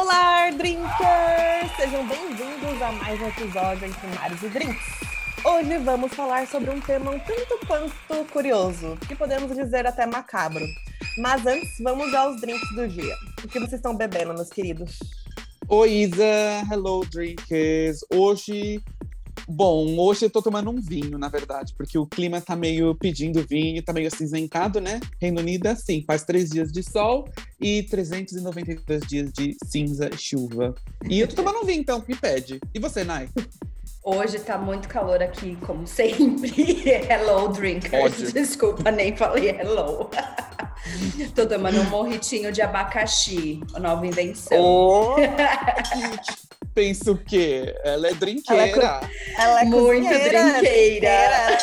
Olá, Drinkers! Sejam bem-vindos a mais um episódio entre Mares e Drinks. Hoje vamos falar sobre um tema um tanto quanto curioso, que podemos dizer até macabro. Mas antes, vamos aos drinks do dia. O que vocês estão bebendo, meus queridos? Oi, Isa. Hello, Drinkers. Hoje Bom, hoje eu tô tomando um vinho, na verdade, porque o clima tá meio pedindo vinho, tá meio acinzentado, né? Reino Unido é assim, faz três dias de sol e 392 dias de cinza e chuva. E eu tô tomando um vinho, então, me pede. E você, Nai? Hoje tá muito calor aqui, como sempre. hello, drinkers. Ódio. Desculpa, nem falei hello. Tô tomando um morritinho de abacaxi, nova invenção. Oh, pensa o quê? Ela é drinqueira. Ela é Muito cozinheira, drinqueira.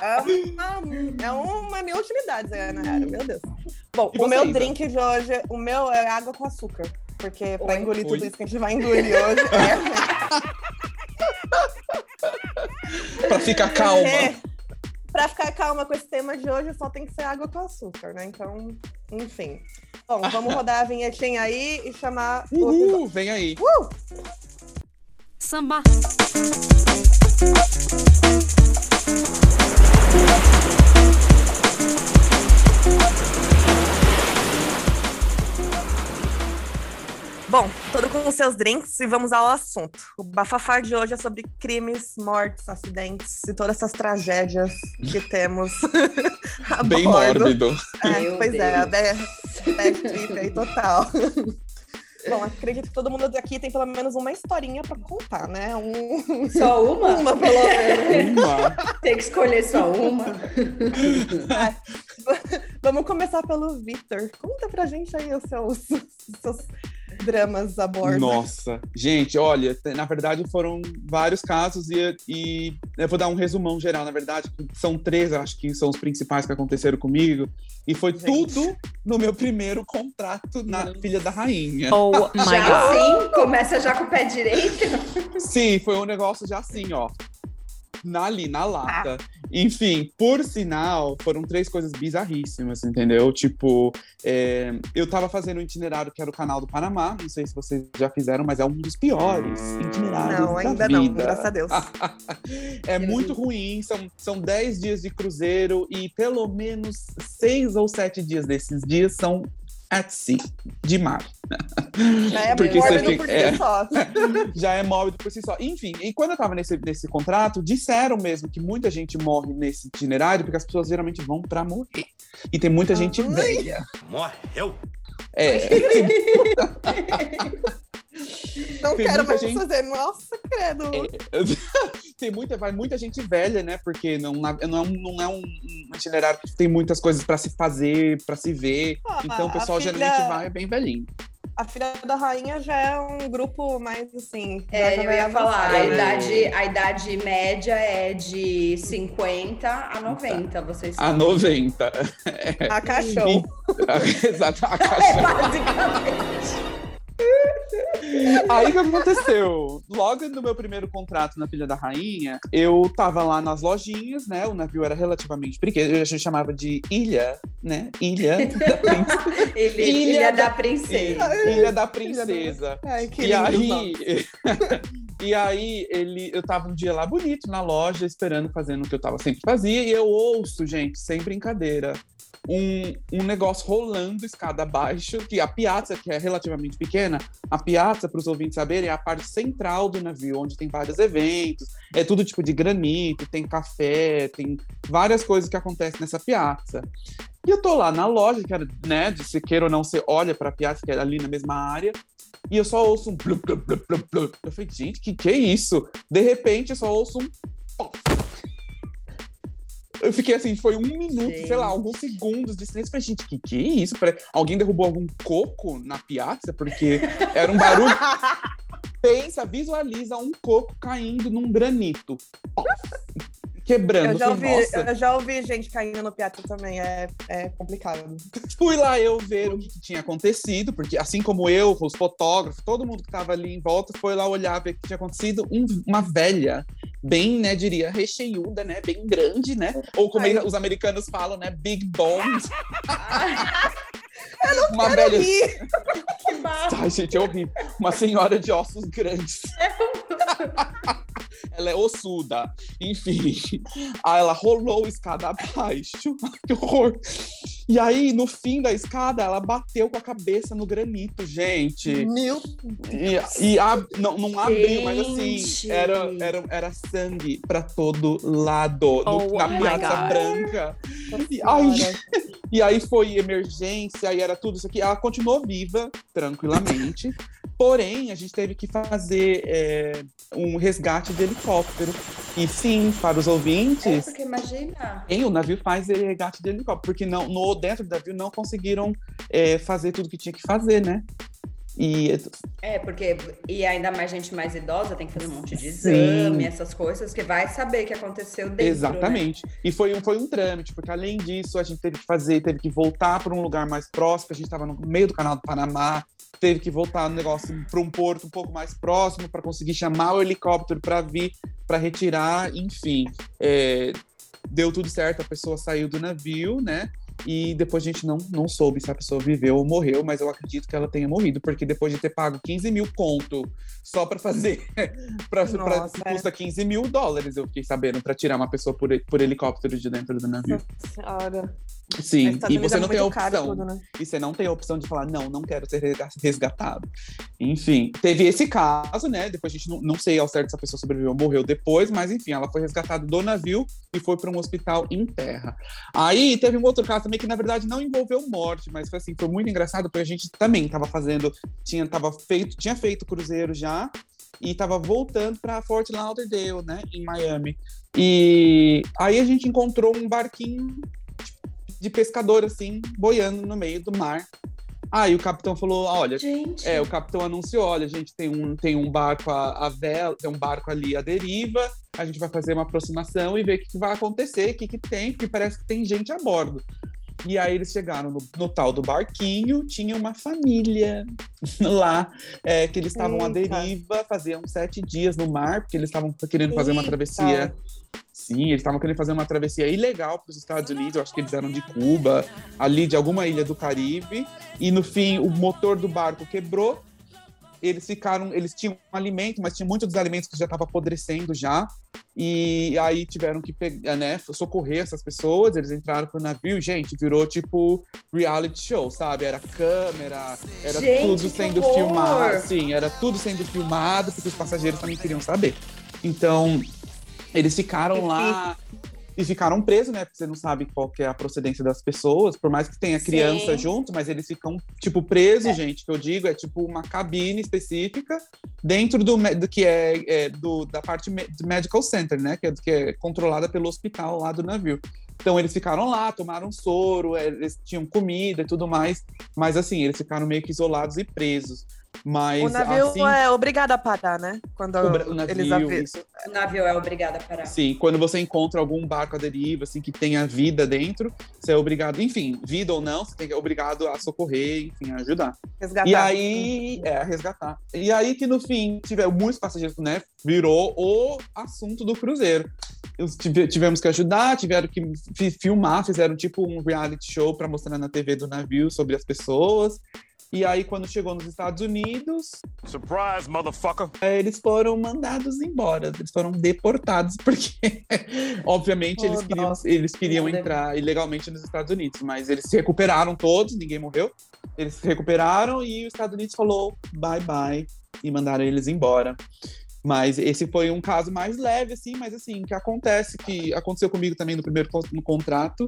É uma, é uma mil utilidades, né, na real, meu Deus. Bom, E o meu Isa? drink de hoje, o meu é água com açúcar. Porque pra Oi. engolir Oi. tudo isso que a gente vai engolir hoje é Pra ficar calma. É, pra ficar calma com esse tema de hoje, só tem que ser água com açúcar, né? Então, enfim. Bom, vamos rodar a vinhetinha aí e chamar o. Uhul, vem aí. Uh! Samba. Bom, todo com os seus drinks e vamos ao assunto. O bafafá de hoje é sobre crimes, mortes, acidentes e todas essas tragédias que temos a Bem bordo. mórbido. É, pois é, a Deus. bad, aí total. Bom, acredito que todo mundo aqui tem pelo menos uma historinha pra contar, né? Um... Só uma? Uma, pelo menos. Uma. Tem que escolher só uma. Vamos começar pelo Vitor. Conta pra gente aí os seus, os seus dramas a bordo. Nossa, gente, olha, na verdade foram vários casos e, e eu vou dar um resumão geral, na verdade, são três, acho que são os principais que aconteceram comigo, e foi Gente. tudo no meu primeiro contrato na Filha da Rainha. Oh my Já god. sim? Começa já com o pé direito? Sim, foi um negócio já assim, ó, na, ali, na lata. Enfim, por sinal, foram três coisas bizarríssimas, entendeu? Tipo, é, eu tava fazendo um itinerário que era o canal do Panamá, não sei se vocês já fizeram, mas é um dos piores itinerários Não, da ainda não, vida. graças a Deus. é muito ruim, são, são 10 dias de cruzeiro e pelo menos seis ou sete dias desses dias são at sea, de mar. Já é Porque mórbido você fica- por si é. só. Já é mórbido por si só. Enfim, e quando eu tava nesse, nesse contrato, disseram mesmo que muita gente morre nesse itinerário porque as pessoas geralmente vão pra morrer. E tem muita gente Ai. velha. Morreu. É, Não Tem quero mais gente- fazer. Nossa, credo. tem muita, vai muita gente velha, né? Porque não, não é, um, não é um itinerário que tem muitas coisas pra se fazer, pra se ver. Ah, Então o a pessoal filha- geralmente vai bem velhinho. A filha da rainha já é um grupo mais assim. É, eu ia falar, a avançado, né? idade, a idade média é de 50 a 90, vocês A sabem. 90. A cachorro. Exato, a É, cachorra. basicamente. Aí o que aconteceu? Logo no meu primeiro contrato na Filha da Rainha, eu tava lá nas lojinhas, né? O navio era relativamente pequeno, a gente chamava de ilha, né? Ilha da, prin- Ele, Ilha Ilha da- da Princesa. ilha da Princesa. Ai, que E aí, e aí ele, eu tava um dia lá bonito na loja, esperando, fazendo o que eu tava sempre fazia, e eu ouço, gente, sem brincadeira, um, um negócio rolando escada abaixo, que a piazza, que é relativamente pequena, a piazza, para os ouvintes saberem, é a parte central do navio, onde tem vários eventos, é tudo tipo de granito, tem café, tem várias coisas que acontecem nessa piazza. E eu tô lá na loja, que era, né, de se queira ou não, você olha pra piazza, que é ali na mesma área, E eu só ouço um blu, blu, blu, blu, blu. Eu falei, gente, que que é isso? De repente, eu só ouço um. Eu fiquei assim, foi um minuto, Gente. sei lá, alguns segundos de silêncio. Falei, gente, que que é isso? Alguém derrubou algum coco na piazza? Porque era um barulho. Pensa, visualiza um coco caindo num granito. Quebrando. Eu já, ouvi, eu já ouvi gente caindo no piatro também, é, é complicado. Fui lá eu ver o que, que tinha acontecido, porque assim como eu, os fotógrafos, todo mundo que estava ali em volta foi lá olhar ver o que tinha acontecido. Um- uma velha, bem, né, diria, recheiuda, né, bem grande, né? Ou como Ai. os americanos falam, né, big bones. Ai, uma velha. que. Ai, gente, é horrível. Uma senhora de ossos grandes. ela é ossuda. Enfim. Aí ela rolou a escada abaixo. Ai, que horror. E aí, no fim da escada, ela bateu com a cabeça no granito, gente. Meu E, e ab- não, não abriu, mas assim, era, era, era sangue pra todo lado. no- Oh na my Piazza. Branca. E, ai, e aí foi emergência, aí era tudo isso aqui. Ela continuou viva, tranquilamente. Porém, a gente teve que fazer é, um resgate de helicóptero. E sim, para os É ouvintes, porque imagina. o navio faz resgate de helicóptero, porque não, no, dentro do navio não conseguiram é, fazer tudo que tinha que fazer, né? E É, porque. E ainda mais gente mais idosa tem que fazer um monte de Sim. exame, essas coisas, que vai saber o que aconteceu dentro. Né? Exatamente. E foi um, foi um trâmite, porque além disso, a gente teve que fazer, teve que voltar para um lugar mais próximo, a gente estava no meio do canal do Panamá, teve que voltar no negócio para um porto um pouco mais próximo para conseguir chamar o helicóptero para vir para retirar, enfim. é, deu tudo certo, a pessoa saiu do navio, né? E depois a gente não, não soube se a pessoa viveu ou morreu, mas eu acredito que ela tenha morrido, porque depois de ter pago 15 mil conto só para fazer, para Nossa, é. custa 15 mil dólares, eu fiquei sabendo, para tirar uma pessoa por, por helicóptero de dentro do navio. Senhora. Sim, e você é não tem a opção. tudo, né? E você não tem a opção de falar, não, não quero ser resga- resgatado. Enfim, teve esse caso, né? Depois a gente não, não sei ao certo se a pessoa sobreviveu ou morreu depois, mas enfim, ela foi resgatada do navio e foi para um hospital em terra. Aí teve um outro caso também que, na verdade, não envolveu morte, mas foi assim, foi muito engraçado, porque a gente também estava fazendo, tinha, tava feito, tinha feito cruzeiro já. E estava voltando para Fort Lauderdale, né, em Miami. E aí a gente encontrou um barquinho de pescador, assim, boiando no meio do mar. Aí o capitão falou: olha, Gente. é, o capitão anunciou: olha, gente, tem um, tem um barco a, a vela, tem um barco ali à deriva, a gente vai fazer uma aproximação e ver o que, que vai acontecer, o que, que tem, porque parece que tem gente a bordo. E aí eles chegaram no, no tal do barquinho, tinha uma família lá, é, que eles estavam à deriva, faziam sete dias no mar, porque eles estavam querendo fazer uma travessia. Sim, eles estavam querendo fazer uma travessia ilegal para os Estados Unidos, eu acho que eles eram de Cuba, ali de alguma ilha do Caribe, e no fim o motor do barco quebrou. Eles ficaram, eles tinham um alimento, mas tinha muitos dos alimentos que já estavam apodrecendo já. E aí tiveram que pegar, né, socorrer essas pessoas, eles entraram pro navio, gente, virou tipo reality show, sabe? Era câmera, era Gente, tudo sendo filmado, sim, era tudo sendo filmado, porque os passageiros também queriam saber. Então, eles ficaram lá e ficaram presos, né? Porque você não sabe qual que é a procedência das pessoas, por mais que tenha criança Sim. junto, mas eles ficam, tipo, presos, gente, que eu digo, é tipo uma cabine específica dentro do, do que é, é, do, da parte do medical center, né? Que é, que é controlada pelo hospital lá do navio. Então eles ficaram lá, tomaram soro, é, eles tinham comida e tudo mais, mas assim, eles ficaram meio que isolados e presos. Mas O navio assim, é obrigado a parar, né? Quando o, o eles navio, avisam. isso, O navio é obrigado a parar. Sim, quando você encontra algum barco à deriva, assim, que tenha vida dentro, você é obrigado, enfim, vida ou não, você tem que é obrigado a socorrer, enfim, a ajudar. Resgatar. E aí, é, a resgatar. E aí que no fim, tiveram muitos passageiros, né, virou o assunto do cruzeiro. Eles tive- Tivemos que ajudar, tiveram que fi- filmar, fizeram tipo um reality show para mostrar na TV do navio sobre as pessoas. E aí, quando chegou nos Estados Unidos, Surprise, motherfucker. eles foram mandados embora, eles foram deportados, porque, obviamente, eles Oh, queriam, nossa. eles queriam entrar ilegalmente nos Estados Unidos, mas eles se recuperaram todos, ninguém morreu, eles se recuperaram e os Estados Unidos falou bye bye e mandaram eles embora. Mas esse foi um caso mais leve, assim, mas assim, que acontece, que aconteceu comigo também no primeiro no contrato,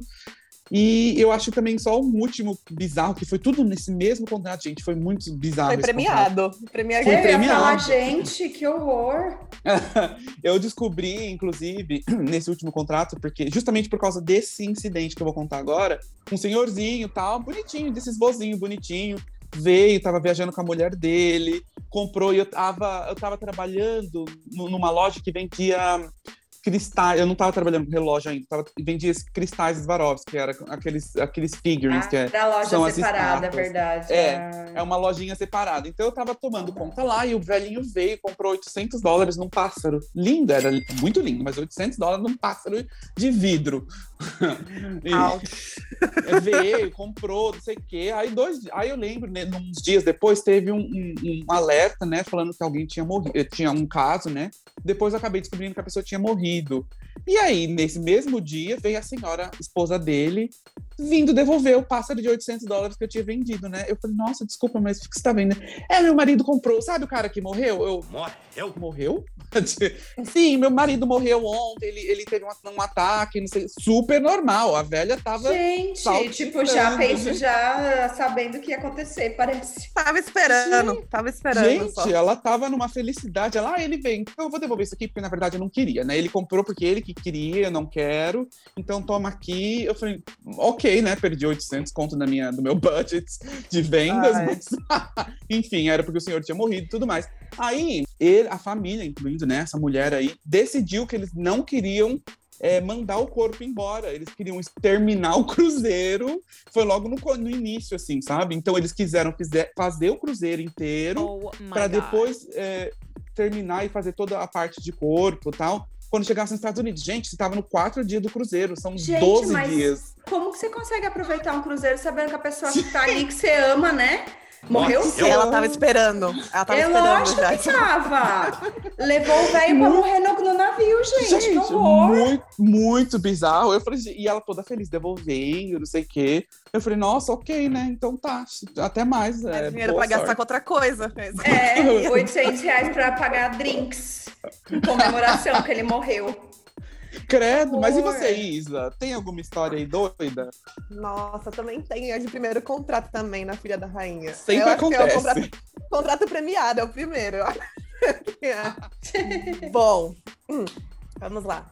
E eu acho também só um último bizarro, que foi tudo nesse mesmo contrato, gente. Foi muito bizarro. Foi premiado. Premiado. Foi premiado. falar, gente, que horror. eu descobri, inclusive, nesse último contrato, porque justamente por causa desse incidente que eu vou contar agora, um senhorzinho tal, bonitinho, desses vozinho bonitinho, veio, tava viajando com a mulher dele, comprou e eu tava, eu tava trabalhando nu- numa loja que vendia cristais, eu não tava trabalhando com relógio ainda, tava, vendia esses cristais Swarovski, que era aqueles, aqueles figurines, Ah, que é da loja são as separada, é estátuas. verdade. É, Ah. é uma lojinha separada. Então eu tava tomando conta lá e o velhinho veio e comprou 800 dólares num pássaro. Lindo, era muito lindo, mas 800 dólares num pássaro de vidro. E veio, comprou, não sei o quê. Aí, dois, aí eu lembro, né, uns dias depois, teve um, um- um alerta, né, falando que alguém tinha morrido, tinha um caso, né? Depois eu acabei descobrindo que a pessoa tinha morrido ouvido, e aí, nesse mesmo dia, veio a senhora, esposa dele, vindo devolver o pássaro de 800 dólares que eu tinha vendido, né? Eu falei, nossa, desculpa, mas o que você tá vendo? É, meu marido comprou. Sabe o cara que morreu? Eu, Morreu? morreu? Sim, meu marido morreu ontem, ele, ele teve um, um ataque, não sei, super normal. A velha tava. Gente, tipo, já penso, né? já sabendo o que ia acontecer, parece. Tava esperando. Tava esperando só. Gente, ela tava numa felicidade. Ela, ah, ele vem, então eu vou devolver isso aqui, porque na verdade eu não queria, né? Ele comprou porque ele que queria, eu não quero, então toma aqui. Eu falei, ok, né? Perdi 800 conto da minha, do meu budget de vendas, Ai. mas enfim, era porque o senhor tinha morrido e tudo mais. Aí, ele, a família, incluindo né, essa mulher aí, decidiu que eles não queriam é, mandar o corpo embora. Eles queriam exterminar o cruzeiro. Foi logo no, no início, assim, sabe? Então eles quiseram fizer- fazer o cruzeiro inteiro Oh para depois é, terminar e fazer toda a parte de corpo e tal. Quando chegasse nos Estados Unidos, gente, você tava no quatro dias do cruzeiro, são Gente, 12 mas- dias. Como que você consegue aproveitar um cruzeiro sabendo que a pessoa que tá ali, que você ama, né? Morreu cedo. Ela tava esperando. Ela tava É esperando lógico já. que tava. Levou o velho pra morrer no, no navio, gente. Gente, que horror. muito, muito bizarro. Eu falei, e ela toda feliz, devolvendo, não sei o quê. Eu falei, nossa, ok, né? Então tá, até mais. É É, dinheiro pra gastar sorte. com outra coisa. É, 800 reais pra pagar drinks em comemoração que ele morreu. Credo, mas e você, Isa? Tem alguma história aí doida? Nossa, também tem. É de primeiro contrato também na Filha da Rainha. Sempre que é o acontece. contrato, contrato premiado, é o primeiro. Bom, hum, vamos lá.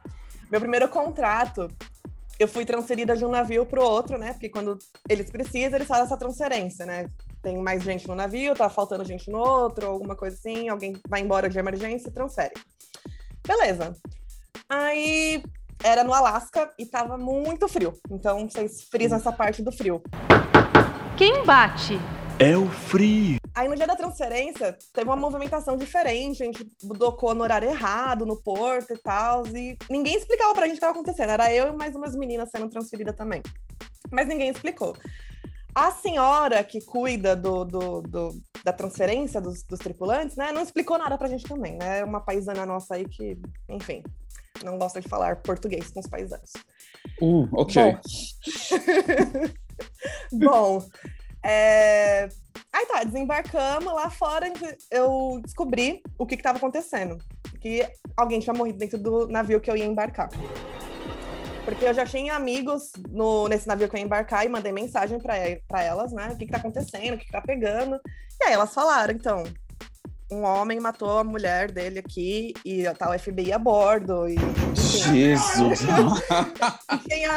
Meu primeiro contrato, eu fui transferida de um navio para o outro, né? Porque quando eles precisam, eles fazem essa transferência, né? Tem mais gente no navio, tá faltando gente no outro, alguma coisa assim, alguém vai embora de emergência, transfere. Beleza. Aí era no Alasca e tava muito frio. Então vocês frisam essa parte do frio. Quem bate? É o frio. Aí no dia da transferência, teve uma movimentação diferente, a gente docou no horário errado, no porto e tal, e ninguém explicava pra gente o que estava acontecendo. Era eu e mais umas meninas sendo transferidas também. Mas ninguém explicou. A senhora que cuida do, do- do- da transferência dos, dos tripulantes, né, não explicou nada pra gente também, né? É uma paisana nossa aí que, enfim, não gosta de falar português com os paisanos. Uh, ok. Bom, é... aí tá, desembarcamos lá fora, eu descobri o que estava acontecendo. Que alguém tinha morrido dentro do navio que eu ia embarcar. Porque eu já tinha amigos no, nesse navio que eu ia embarcar e mandei mensagem para elas, né? O que, que tá acontecendo, o que, que tá pegando. E aí elas falaram, então, um homem matou a mulher dele aqui e tá o FBI a bordo. E, enfim, Jesus. e tinha...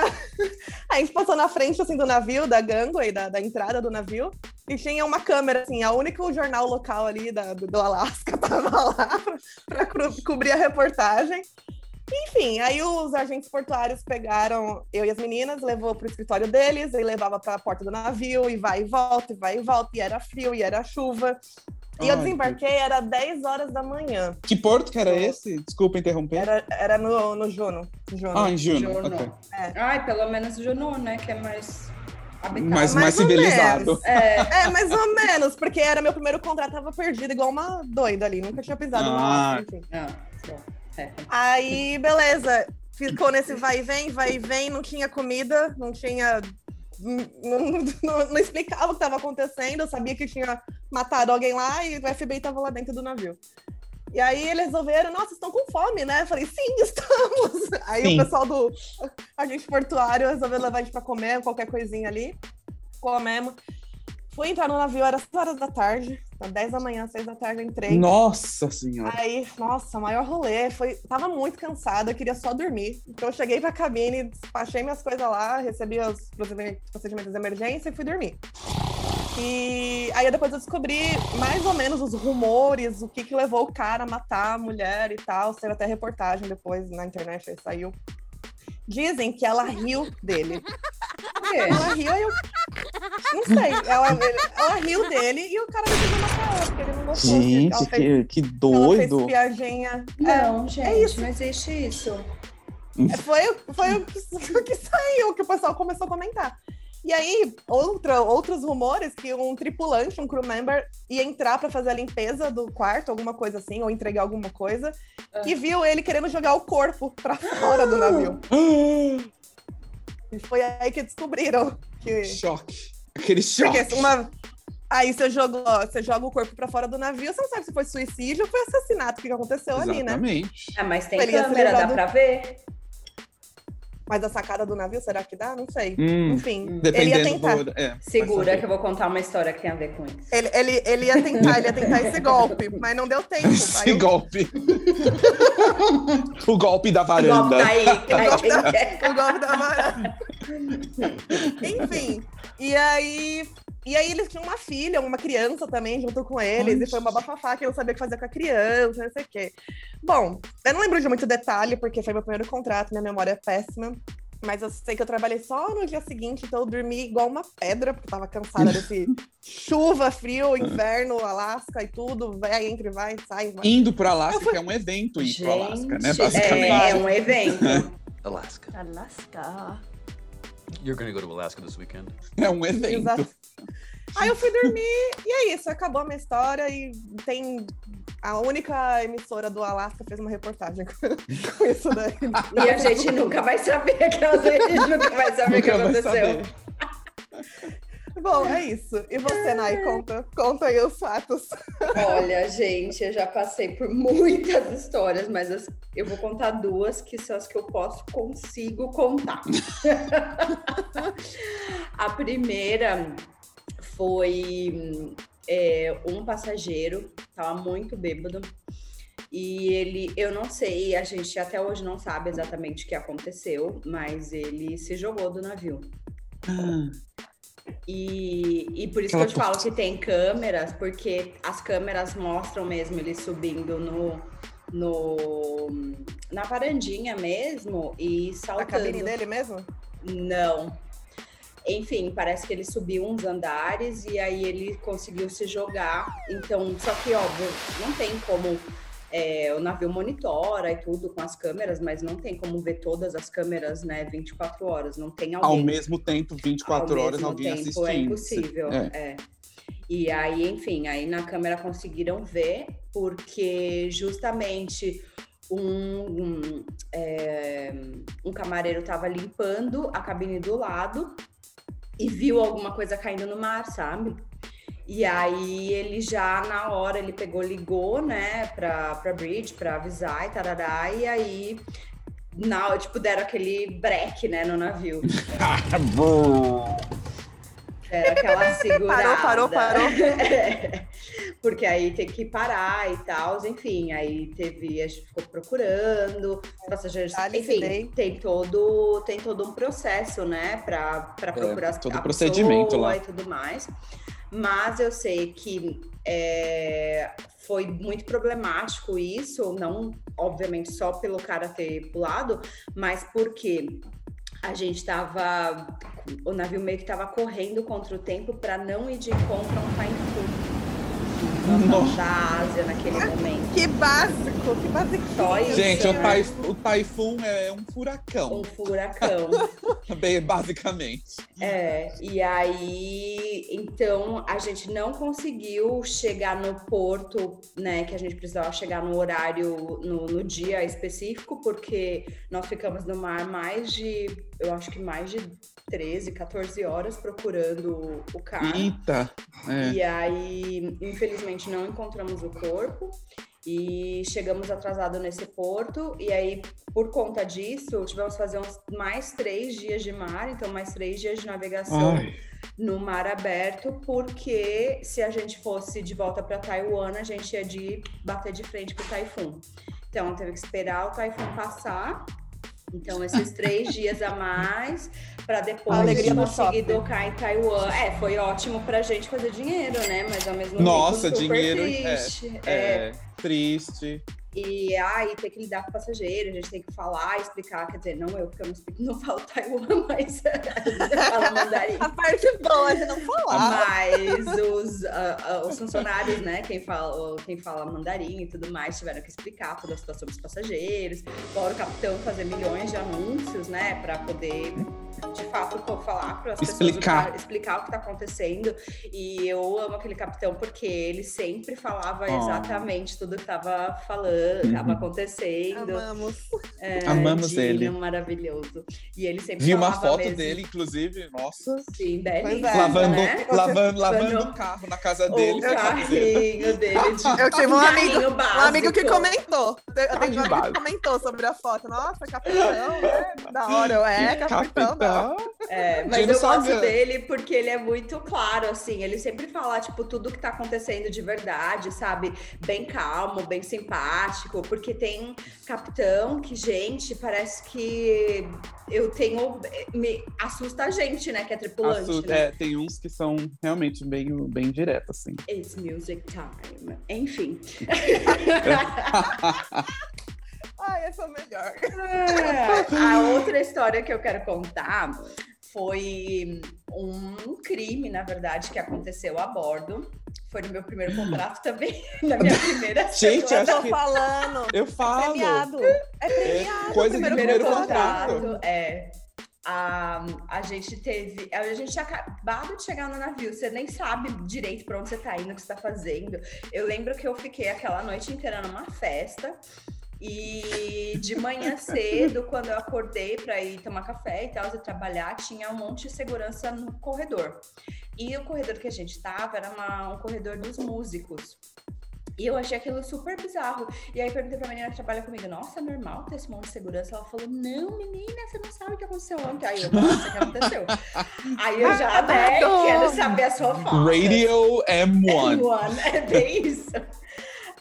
A gente passou na frente, assim, do navio, da gangway, da, da entrada do navio, e tinha uma câmera, assim, a única jornal local ali da, do, Alasca tava lá pra cru- cobrir a reportagem. Enfim, aí os agentes portuários pegaram eu e as meninas, levou pro escritório deles, e levava pra porta do navio, e vai e volta, e vai e volta, e era frio, e era chuva. E eu desembarquei, era 10 horas da manhã. Que porto que era esse? Desculpa interromper. Era, era no, no Juno. Juno. Ah, em Juno. Juno. ok. Ai, pelo menos Juno, né? Que é mais habitado. Mais, mais Mais ou civilizado. menos. É, É, mais ou menos, porque era meu primeiro contrato, tava perdido igual uma doida ali, nunca tinha pisado no Ah. Não, bom, é. Aí, beleza, ficou nesse vai e vem, vai e vem, não tinha comida, não tinha. Não, não- não explicava o que estava acontecendo, eu sabia que tinha matado alguém lá e o FBI estava lá dentro do navio. E aí eles resolveram, nossa, estão com fome, né? Eu falei, sim, estamos. Aí Sim. o pessoal do agente portuário resolveu levar a gente pra comer, qualquer coisinha ali. Comemos. Fui entrar no navio, era 6 horas da tarde. Às 10 da manhã, 6 da tarde eu entrei. Nossa senhora. Aí, nossa, maior rolê. Foi, tava muito cansada, queria só dormir. Então eu cheguei pra cabine, despachei minhas coisas lá, recebi os procedimentos de emergência e fui dormir. E aí depois eu descobri mais ou menos os rumores, o que que levou o cara a matar a mulher e tal. Teve até reportagem depois na internet, aí saiu. Dizem que ela riu dele. Ela riu e eu. Não sei. Ela, ela riu dele e o cara decidiu matar ela, porque ele não gostou. Gente, fez, que, que ela fez doido. piadinha. Não, É, gente, é isso. não existe isso. É, Foi, foi o, que, o que saiu, que o pessoal começou a comentar. E aí, outra, outros rumores que um tripulante, um crew member, ia entrar pra fazer a limpeza do quarto, alguma coisa assim, ou entregar alguma coisa, e viu ele querendo jogar o corpo pra fora do navio. E foi aí que descobriram que. Choque. Aquele choque. Porque uma. Aí você jogou, você joga o corpo pra fora do navio, você não sabe se foi suicídio ou foi assassinato, o que aconteceu ali, né? Exatamente. Ah, mas tem Ele câmera, dá pra ver? Mas a sacada do navio, será que dá? Não sei. Hum, Enfim, ele ia tentar. do. É, Segura que eu vou contar uma história que tem a ver com isso. Ele, ele, ele ia tentar, ele ia tentar esse golpe, mas não deu tempo. Esse o- golpe. o golpe da Golpe varanda. daí, aí golpe quem da- quer? o golpe da varanda. Enfim, e aí. E aí eles tinham uma filha, uma criança também junto com eles, e foi uma bafafá que eu não sabia o que fazer com a criança, não sei o quê. Bom, eu não lembro de muito detalhe, porque foi meu primeiro contrato, minha memória é péssima. Mas eu sei que eu trabalhei só no dia seguinte, então eu dormi igual uma pedra, porque eu tava cansada desse chuva, frio, inverno, Alasca e tudo. Vai, entre, vai, sai. Vai. Indo pro Alasca, que é um evento ir pro Alasca, né? Gente, Basicamente. é, é um evento. Alaska. Alaska. You're gonna go to Alaska this weekend. É um evento. Exato. Aí eu fui dormir e é isso, acabou a minha história e tem a única emissora do Alasca fez uma reportagem com, isso daí. E a gente nunca vai saber que a gente nunca vai saber o que aconteceu. Bom, é isso. E você, Nai, conta, conta aí os fatos. Olha, gente, eu já passei por muitas histórias, mas as- eu vou contar duas que são as que eu posso, consigo contar. A primeira foi é, um passageiro, tava muito bêbado. E ele, eu não sei, a gente até hoje não sabe exatamente o que aconteceu, mas ele se jogou do navio. E, e por isso Aquela que eu te falo que tem câmeras, porque as câmeras mostram mesmo ele subindo no, no na varandinha mesmo e A saltando. cabine dele mesmo? Não. Enfim, parece que ele subiu uns andares e aí ele conseguiu se jogar. Então, só que óbvio, não tem como é, o navio monitora e tudo com as câmeras, mas não tem como ver todas as câmeras, né, 24 horas. Não tem alguém ao mesmo tempo, 24 ao horas, mesmo alguém tempo assistindo. É impossível. É. É. E aí, enfim, aí na câmera conseguiram ver, porque justamente um, um, é, um camareiro estava limpando a cabine do lado e viu alguma coisa caindo no mar, sabe? E aí ele já na hora ele pegou, ligou, né, pra, pra Bridge pra avisar e tarará, e aí na, tipo, deram aquele break, né, no navio. Era aquela segurada. Parou, parou, parou. É. Porque aí tem que parar e tal, enfim, aí teve, a gente ficou procurando, os passageiros, enfim, tem todo, tem todo um processo, né, para procurar as- É, todo a procedimento lá. e tudo mais. Mas eu sei que é, foi muito problemático isso, não, obviamente, só pelo cara ter pulado, mas porque a gente tava. O navio meio que tava correndo contra o tempo para não ir de encontro a um typhoon. Nossa. da Ásia naquele momento. Que básico, que básico. Só isso. Gente, o, taif o Taifun é um furacão, Um furacão. bem- basicamente. É, e aí, então, a gente não conseguiu chegar no porto, né, que a gente precisava chegar no horário, no, no dia específico, porque nós ficamos no mar mais de, eu acho que mais de 13, 14 horas procurando o carro. Eita! É. E aí, infelizmente, não encontramos o corpo. E chegamos atrasado nesse porto, e aí, por conta disso, tivemos que fazer uns mais três dias de mar, então mais três dias de navegação Ai, no mar aberto, porque se a gente fosse de volta para Taiwan, a gente ia de bater de frente com o taifun. Então teve que esperar o taifun passar. Então esses três dias a mais para depois conseguir docar em Taiwan. É, foi ótimo pra gente fazer dinheiro, né? Mas ao mesmo Nossa, tempo super dinheiro, é, triste. É, é triste. E aí ter que lidar com passageiro, a gente tem que falar, explicar, quer dizer, não eu, porque eu não, explico, não falo Taiwan, mas falo mandarim. A parte boa de não falar. Mas os, ah, ah, os funcionários, né, quem fala, quem fala mandarim e tudo mais, tiveram que explicar toda a situação dos passageiros. Fora o capitão fazer milhões de anúncios, né, para poder de fato falar para as pessoas o Explicar. tá- explicar o que está acontecendo. E eu amo aquele capitão porque ele sempre falava Oh. exatamente tudo que estava falando, estava Uhum. acontecendo. Amamos. É, Amamos ele. maravilhoso. E ele sempre Vi uma foto mesmo. dele, inclusive, nossa. Sim, é. lavando, né? lavando, lavando o carro na casa O dele. camiseta. carrinho dele. De... Eu tive um amigo, carrinho um amigo que básico. comentou. Eu tenho um amigo que básico. comentou sobre a foto. Nossa, capitão, né? Da hora. É, capitão, da É, mas Gino eu gosto dele porque ele é muito claro, assim. Ele sempre fala, tipo, tudo que tá acontecendo de verdade, sabe? Bem calmo, bem simpático. Porque tem capitão que, gente, parece que eu tenho... Me assusta a gente, né? Que é tripulante, Assu- né? é, tem uns que são realmente bem, bem diretos, assim. It's music time. Enfim. Ai, essa é a melhor. É, a outra história que eu quero contar foi um crime, na verdade, que aconteceu a bordo. Foi no meu primeiro contrato também, na minha primeira Gente, acho Tô que falando. eu falo. Premiado. É premiado. É coisa de primeiro, primeiro contrato. contrato, é. A, a gente teve. A gente tinha acabado de chegar no navio, você nem sabe direito pra onde você tá indo, o que você tá fazendo. Eu lembro que eu fiquei aquela noite inteira numa festa. E de manhã cedo, quando eu acordei para ir tomar café e tal, e trabalhar, tinha um monte de segurança no corredor. E o corredor que a gente tava era uma- um corredor dos músicos. E eu achei aquilo super bizarro. E aí perguntei pra menina que trabalha comigo, nossa, é normal ter esse monte de segurança? Ela falou, não, menina, você não sabe o que aconteceu ontem. Aí eu, nossa, o que aconteceu? aí eu já, né, quero saber a sua foto. Radio M1. One, é bem isso.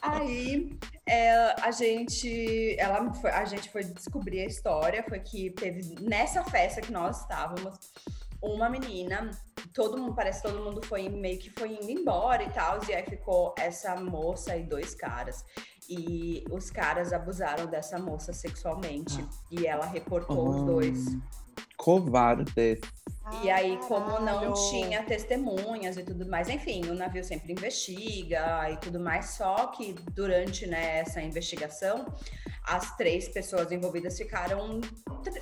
Aí é, a gente, ela foi, a gente foi descobrir a história, foi que teve nessa festa que nós estávamos uma menina, todo mundo parece que todo mundo foi meio que foi indo embora e tal, e aí ficou essa moça e dois caras. E os caras abusaram dessa moça sexualmente e ela reportou os dois. Covarde. E aí, como não Caralho. tinha testemunhas e tudo mais, enfim, o navio sempre investiga e tudo mais, só que durante né, essa investigação, as três pessoas envolvidas ficaram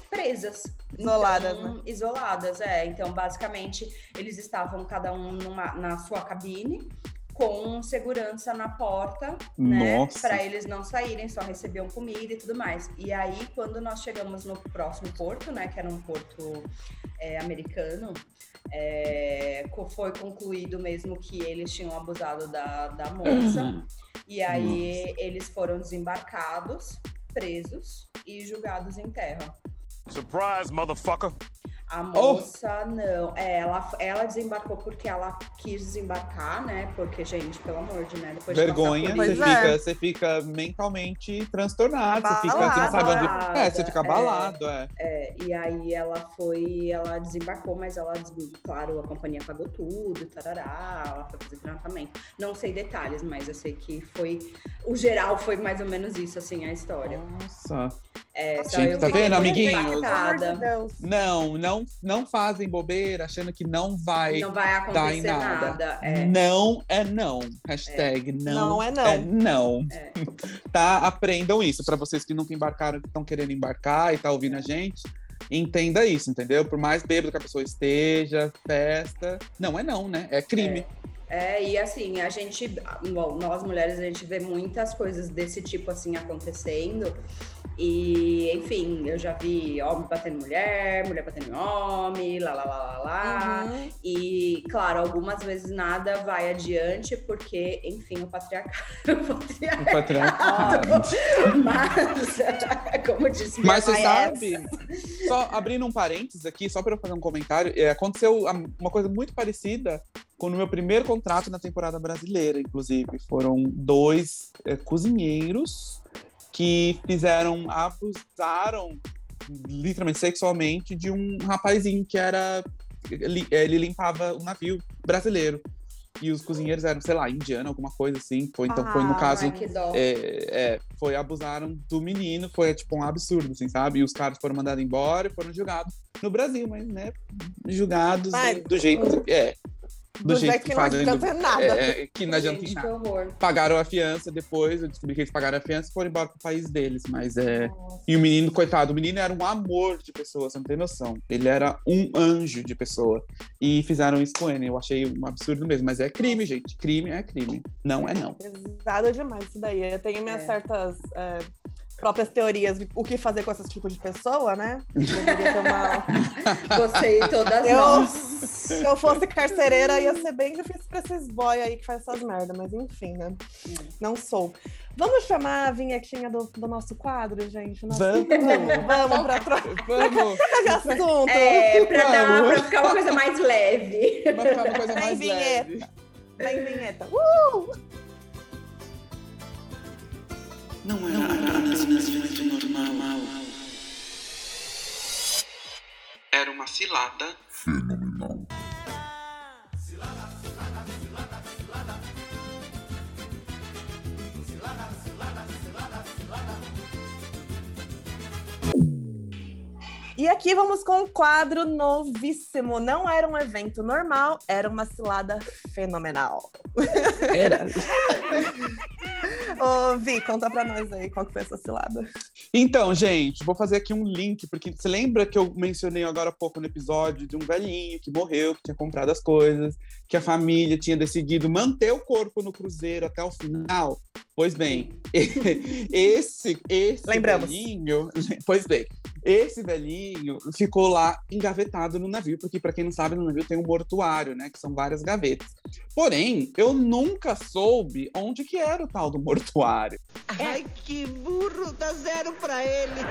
presas. Isoladas, Então, né? Isoladas, é. Então, basicamente, eles estavam cada um numa, na sua cabine, com segurança na porta, né? Nossa. Para eles não saírem, só recebiam comida e tudo mais. E aí, quando nós chegamos no próximo porto, né? Que era um porto é, americano, é, foi concluído mesmo que eles tinham abusado da, da moça. E aí eles foram desembarcados, presos e julgados em terra. Surprise, motherfucker. A Oh! moça, não. É, ela, ela desembarcou porque ela quis desembarcar, né? Porque, gente, pelo amor de, né? Depois de Vergonha, passar você fica, é. você fica mentalmente transtornado, você fica, você não Abalado, sabe onde. É, você fica abalado, é. É, e aí ela foi, ela desembarcou, mas ela, claro, a companhia pagou tudo, tarará, ela foi fazer tratamento. Não sei detalhes, mas eu sei que foi, o geral foi mais ou menos isso, assim, a história. Nossa. É, Gente, tá fiquei vendo, amiguinhos? Não, não, não fazem bobeira achando que não vai Não vai dar em acontecer nada. nada. é. Não é não. Hashtag não, Não é não. É não. É. Tá? Aprendam isso. Pra vocês que nunca embarcaram, que estão querendo embarcar e tá ouvindo a gente, entenda isso, entendeu? Por mais bêbado que a pessoa esteja, festa. Não é não, né? É crime. É, e assim, a gente, bom, nós mulheres, a gente vê muitas coisas desse tipo assim acontecendo. E, enfim, eu já vi homem batendo mulher, mulher batendo em homem, lá, lá, lá, lá, lá. Uhum. E, claro, algumas vezes nada vai adiante, porque, enfim, o patriarcado. O O patriarcado. patriarcado. Mas, como disse minha Mas você mãe, sabe, só abrindo um parênteses aqui, só para eu fazer um comentário, é, aconteceu a- uma coisa muito parecida com o meu primeiro contrato na temporada brasileira, inclusive. Foram dois é, cozinheiros que fizeram, abusaram literalmente sexualmente de um rapazinho que era. Ele, ele limpava o navio brasileiro. E os cozinheiros eram, sei lá, indiano, alguma coisa assim. Foi, então foi no Ah, caso. Ai, que dó. É, é, foi abusaram do menino, foi tipo um absurdo, assim, sabe? E os caras foram mandados embora e foram julgados no Brasil, mas, né, julgados Mas- do jeito. É, Do, jeito que, não fazem do- adianta nada. é, é, que não adianta Gente, que nada. horror. Pagaram a fiança depois, eu descobri que eles pagaram a fiança e foram embora pro país deles, mas é. E o menino, coitado, o menino era um amor de pessoa, você não tem noção. Ele era um anjo de pessoa. E fizeram isso com ele. Eu achei um absurdo mesmo. Mas é crime, gente. Crime é crime. Não é não. Pesado demais isso daí. Eu tenho minhas É. certas é, próprias teorias de o que fazer com esse tipo de pessoa, né? E todas Eu, nós. se eu fosse carcereira, ia ser bem difícil pra esses boy aí que faz essas merdas, mas enfim, né? Não sou. Vamos chamar a vinhetinha do, do nosso quadro, gente? Nosso- Vamos. vamos, pra troca Vamos! de assunto. É, pra, dar, pra ficar uma coisa mais leve. Vai ficar uma coisa Tem mais vinheta. leve. Vem, vinheta. Uh! Não era apenas um evento normal. Era uma cilada. E aqui vamos com um quadro novíssimo. Não era um evento normal, era uma cilada fenomenal. Era. Ô, Vi, conta pra nós aí qual que foi essa cilada. Então, gente, vou fazer aqui um link, porque você lembra que eu mencionei agora há pouco no episódio de um velhinho que morreu, que tinha comprado as coisas, que a família tinha decidido manter o corpo no cruzeiro até o final? Pois bem, esse, esse Lembramos. velhinho, pois bem, esse velhinho ficou lá engavetado no navio, porque para quem não sabe, no navio tem um mortuário, né, que são várias gavetas. Porém, eu nunca soube onde que era o tal do mortuário. Ai, que burro, dá zero pra ele.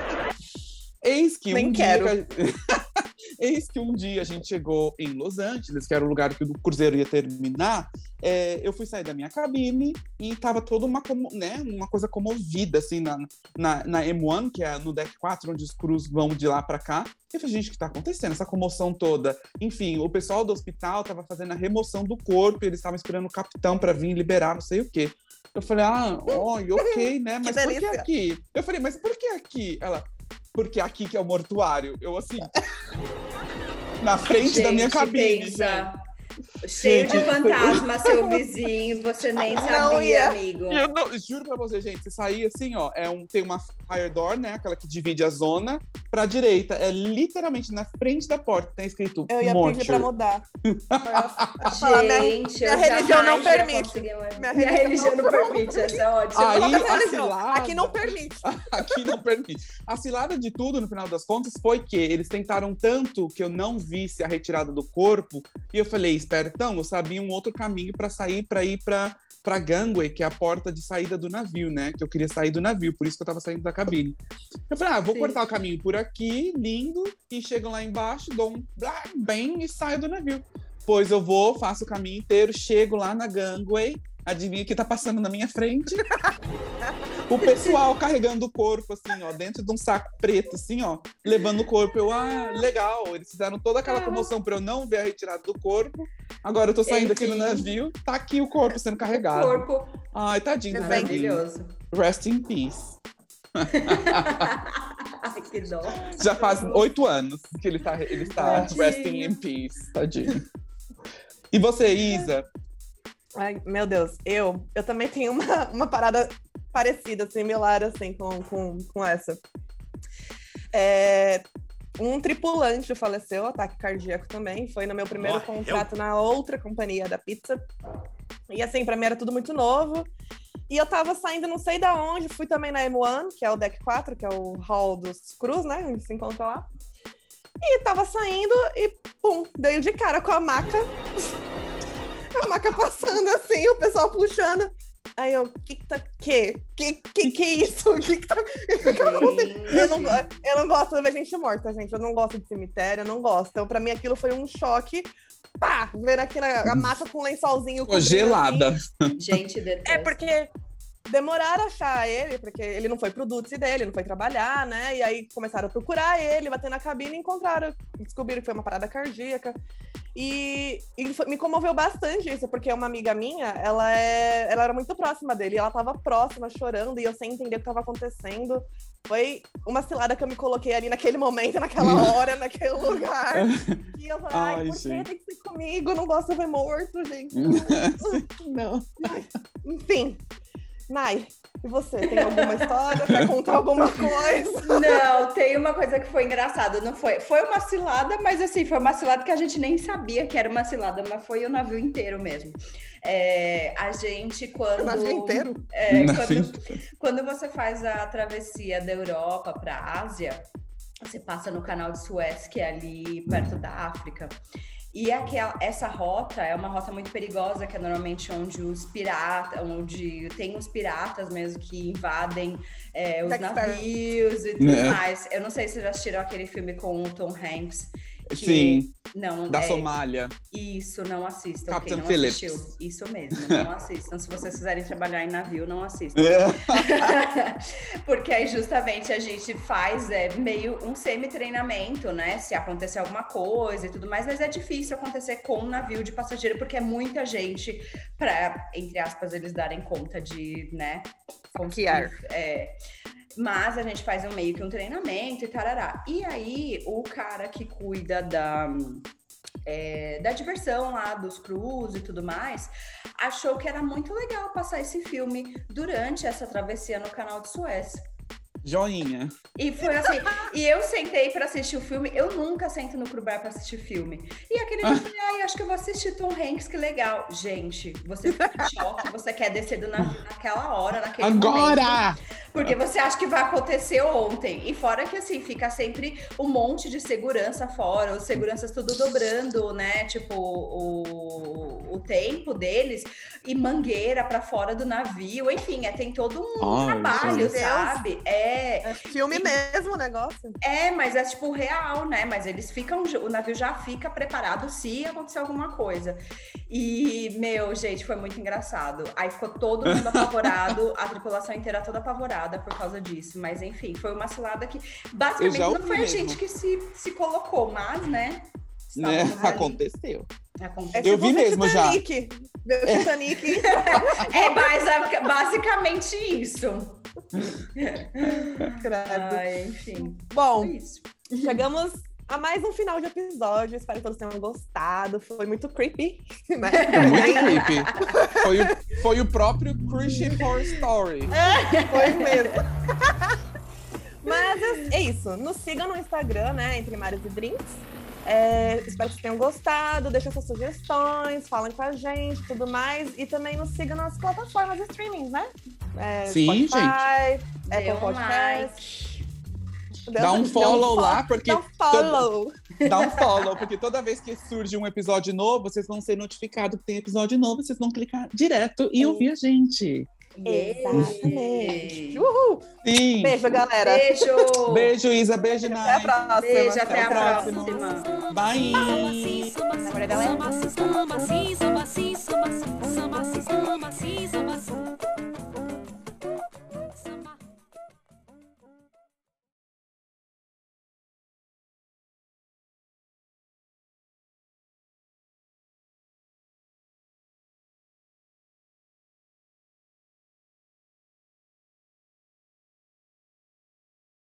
Eis que Nem um quero. dia. Eis que um dia a gente chegou em Los Angeles, que era o lugar que o cruzeiro ia terminar. é, eu fui sair da minha cabine e tava toda uma, né, uma coisa comovida, assim, na, na, na M1, que é no deck 4, onde os cruz vão de lá pra cá. Eu falei, gente, o que tá acontecendo? Essa comoção toda. Enfim, o pessoal do hospital tava fazendo a remoção do corpo, e eles estavam esperando o capitão para vir liberar, não sei o quê. Eu falei, ah, oi, ok, né? Mas por que aqui? Eu falei, mas por que aqui? Ela, porque aqui que é o mortuário. Eu assim. na frente da minha Gente, cabine, pensa. Cheio de fantasma, seu vizinho, você nem Não sabia, ia. amigo. Eu não, juro pra você, gente, você sair assim, ó, é um, tem uma fire door, né, aquela que divide a zona, pra direita, é literalmente na frente da porta, tem escrito Eu ia pedir pra mudar. Falar, minha- Gente, minha eu religião não permite. Minha Minha, religião religião não não permite, essa é ótima. Aí, Minha a religião. cilada- Aqui não permite. Aqui não permite. A cilada de tudo, no final das contas, foi que eles tentaram tanto que eu não visse a retirada do corpo, e eu falei, espertão, eu sabia um outro caminho para sair, para ir para para gangway, que é a porta de saída do navio, né? Que eu queria sair do navio, por isso que eu tava saindo da cabine. Eu falei, ah, vou Sim. cortar o caminho por aqui, lindo, e chego lá embaixo, dou um blá, bem e saio do navio. Pois eu vou, faço o caminho inteiro, chego lá na gangway, adivinha o que tá passando na minha frente? o pessoal carregando o corpo, assim, ó, dentro de um saco preto, assim, ó, levando o corpo. Eu, ah, legal. Eles fizeram toda aquela comoção pra eu não ver a retirada do corpo. Agora eu tô saindo aqui no Enfim. navio, tá aqui o corpo sendo carregado. Corpo Ai, tadinho velhinho. maravilhoso. Rest in peace. Ai, que dó. Já faz oito anos que ele tá, ele está Tadinho. resting in peace, tadinho. E você, Isa? Ai, meu Deus, eu, eu também tenho uma, uma parada parecida, similar, assim, com, com, com essa. É, um tripulante faleceu, ataque cardíaco também. Foi no meu primeiro contrato na outra companhia da pizza. E assim, pra mim era tudo muito novo. E eu tava saindo não sei da onde, fui também na M1, que é o deck 4, que é o hall dos cruz, né? Onde se encontra lá. E tava saindo e, pum, dei de cara com a maca. A maca passando assim, o pessoal puxando. Aí eu, que que tá. Que? Que que, que é isso? Que que tá. Eu não, go- eu não gosto de ver gente morta, gente. Eu não gosto de cemitério, eu não gosto. Então, pra mim, aquilo foi um choque. Pá! Ver aqui na, a maca com um lençolzinho. Cobrindo, gelada. assim. Gente, detesto. É porque demoraram a achar ele, porque ele não foi pro Dutse dele, não foi trabalhar, né? E aí começaram a procurar ele, bater na cabine e encontraram, descobriram que foi uma parada cardíaca. E, e me comoveu bastante isso, porque uma amiga minha, ela, é, ela era muito próxima dele, e ela tava próxima, chorando, e eu sem entender o que tava acontecendo. Foi uma cilada que eu me coloquei ali naquele momento, naquela hora, naquele lugar. E eu falei, ai, Ai, por que tem que ser comigo? Não gosto de ver morto, gente. Não. Enfim. Nai, e você? Tem alguma história? Quer contar alguma coisa? Não, tem uma coisa que foi engraçada, não foi? Foi uma cilada, mas assim, foi uma cilada que a gente nem sabia que era uma cilada, mas foi o navio inteiro mesmo. É, a gente, quando. O navio inteiro? É, Navio quando, quando você faz a travessia da Europa para a Ásia, você passa no canal de Suez, que é ali perto da África. E aquela, essa rota é uma rota muito perigosa, que é normalmente onde os piratas, onde tem os piratas mesmo que invadem é, os navios e tudo É. mais. Eu não sei se vocês já assistiram aquele filme com o Tom Hanks. Sim, Não, da é, Somália. isso, não assistam. Quem não Phillips. assistiu, isso mesmo, não assistam. Se vocês quiserem trabalhar em navio, não assistam. É. Porque aí justamente a gente faz é, meio um semi-treinamento, né? Se acontecer alguma coisa e tudo mais, mas é difícil acontecer com um navio de passageiro, porque é muita gente para, entre aspas, eles darem conta de, né? conseguir, Guiar. É, mas a gente faz um meio que um treinamento e tarará. E aí, o cara que cuida da, é, da diversão lá, dos cruz e tudo mais, achou que era muito legal passar esse filme durante essa travessia no canal de Suez. Joinha. E foi assim, e eu sentei pra assistir o filme, eu nunca sento no Crubar pra assistir filme. E aquele dia eu falei, ai, acho que eu vou assistir Tom Hanks, que legal. Gente, você fica em choque, você quer descer do navio naquela hora, naquele momento. Agora! Porque você acha que vai acontecer ontem. E fora que, assim, fica sempre um monte de segurança fora, os seguranças tudo dobrando, né? Tipo, o, o tempo deles e mangueira pra fora do navio. Enfim, é, tem todo um Ai, trabalho, sabe? É, É filme mesmo o negócio. é, mas é tipo real, né? Mas eles ficam, o navio já fica preparado se acontecer alguma coisa. E, meu, gente, foi muito engraçado. Aí ficou todo mundo apavorado, a tripulação inteira toda apavorada por causa disso. Mas enfim, foi uma cilada que basicamente não foi a mesmo. gente que se, se colocou, mas, né? Né? ali. Aconteceu. Aconteceu. É Eu vi mesmo já. Titanic. O Titanic. É basi- basicamente isso. Ai, enfim. Bom, isso. chegamos a mais um final de episódio. Espero que todos tenham gostado. Foi muito creepy, né? Muito creepy. Foi o, foi o próprio Christian Horror Story. Foi mesmo. Mas é- é isso. Nos sigam no Instagram, né? Entre Mares e Drinks. É, espero que vocês tenham gostado. Deixem suas sugestões, falem com a gente tudo mais. E também nos sigam nas plataformas de streaming, né? É, Sim, Spotify, Dê Apple um Podcast. Dá um follow lá, porque Dá um follow. Dá um follow, porque toda vez que surge um episódio novo, vocês vão ser notificados que tem episódio novo, vocês vão clicar direto e ouvir a gente. Exatamente. Uhul. Sim. Beijo, galera. Beijo. Beijo, Isa. Beijo, Nath. Até a próxima. Beijo, até, até a, próxima. próxima. Bye. Samba,